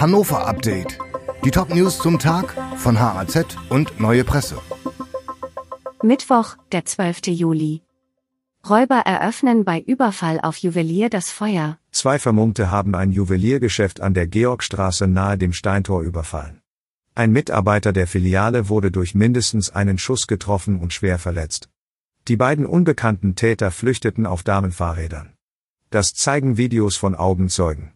Hannover Update. Die Top-News zum Tag von HAZ und Neue Presse. Mittwoch, der 12. Juli. Räuber eröffnen bei Überfall auf Juwelier das Feuer. Zwei Vermummte haben ein Juweliergeschäft an der Georgstraße nahe dem Steintor überfallen. Ein Mitarbeiter der Filiale wurde durch mindestens einen Schuss getroffen und schwer verletzt. Die beiden unbekannten Täter flüchteten auf Damenfahrrädern. Das zeigen Videos von Augenzeugen.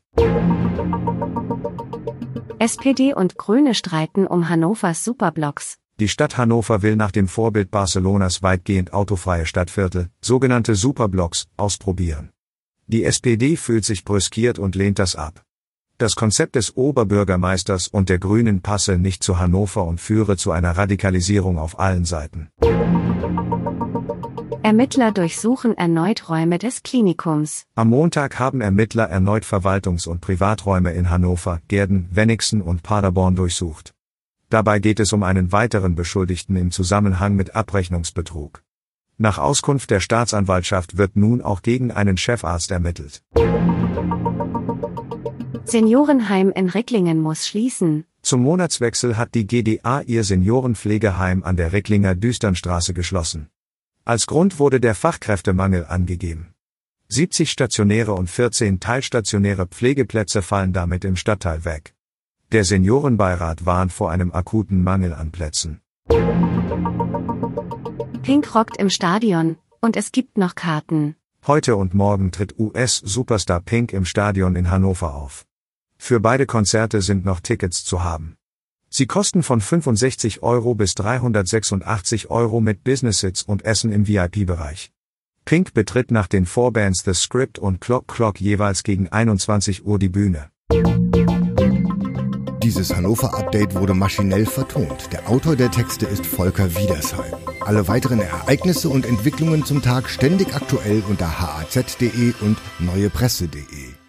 SPD und Grüne streiten um Hannovers Superblocks. Die Stadt Hannover will nach dem Vorbild Barcelonas weitgehend autofreie Stadtviertel, sogenannte Superblocks, ausprobieren. Die SPD fühlt sich brüskiert und lehnt das ab. Das Konzept des Oberbürgermeisters und der Grünen passe nicht zu Hannover und führe zu einer Radikalisierung auf allen Seiten. Ermittler durchsuchen erneut Räume des Klinikums. Am Montag haben Ermittler erneut Verwaltungs- und Privaträume in Hannover, Gerden, Wenigsen und Paderborn durchsucht. Dabei geht es um einen weiteren Beschuldigten im Zusammenhang mit Abrechnungsbetrug. Nach Auskunft der Staatsanwaltschaft wird nun auch gegen einen Chefarzt ermittelt. Seniorenheim in Ricklingen muss schließen. Zum Monatswechsel hat die GDA ihr Seniorenpflegeheim an der Ricklinger Düsternstraße geschlossen. Als Grund wurde der Fachkräftemangel angegeben. 70 stationäre und 14 teilstationäre Pflegeplätze fallen damit im Stadtteil weg. Der Seniorenbeirat warnt vor einem akuten Mangel an Plätzen. Pink rockt im Stadion, und es gibt noch Karten. Heute und morgen tritt US-Superstar Pink im Stadion in Hannover auf. Für beide Konzerte sind noch Tickets zu haben. Sie kosten von 65 Euro bis 386 Euro mit Business Sits und Essen im VIP-Bereich. Pink betritt nach den Vorbands The Script und Clock Clock jeweils gegen 21 Uhr die Bühne. Dieses Hannover-Update wurde maschinell vertont. Der Autor der Texte ist Volker Wiedersheim. Alle weiteren Ereignisse und Entwicklungen zum Tag ständig aktuell unter haz.de und neuepresse.de.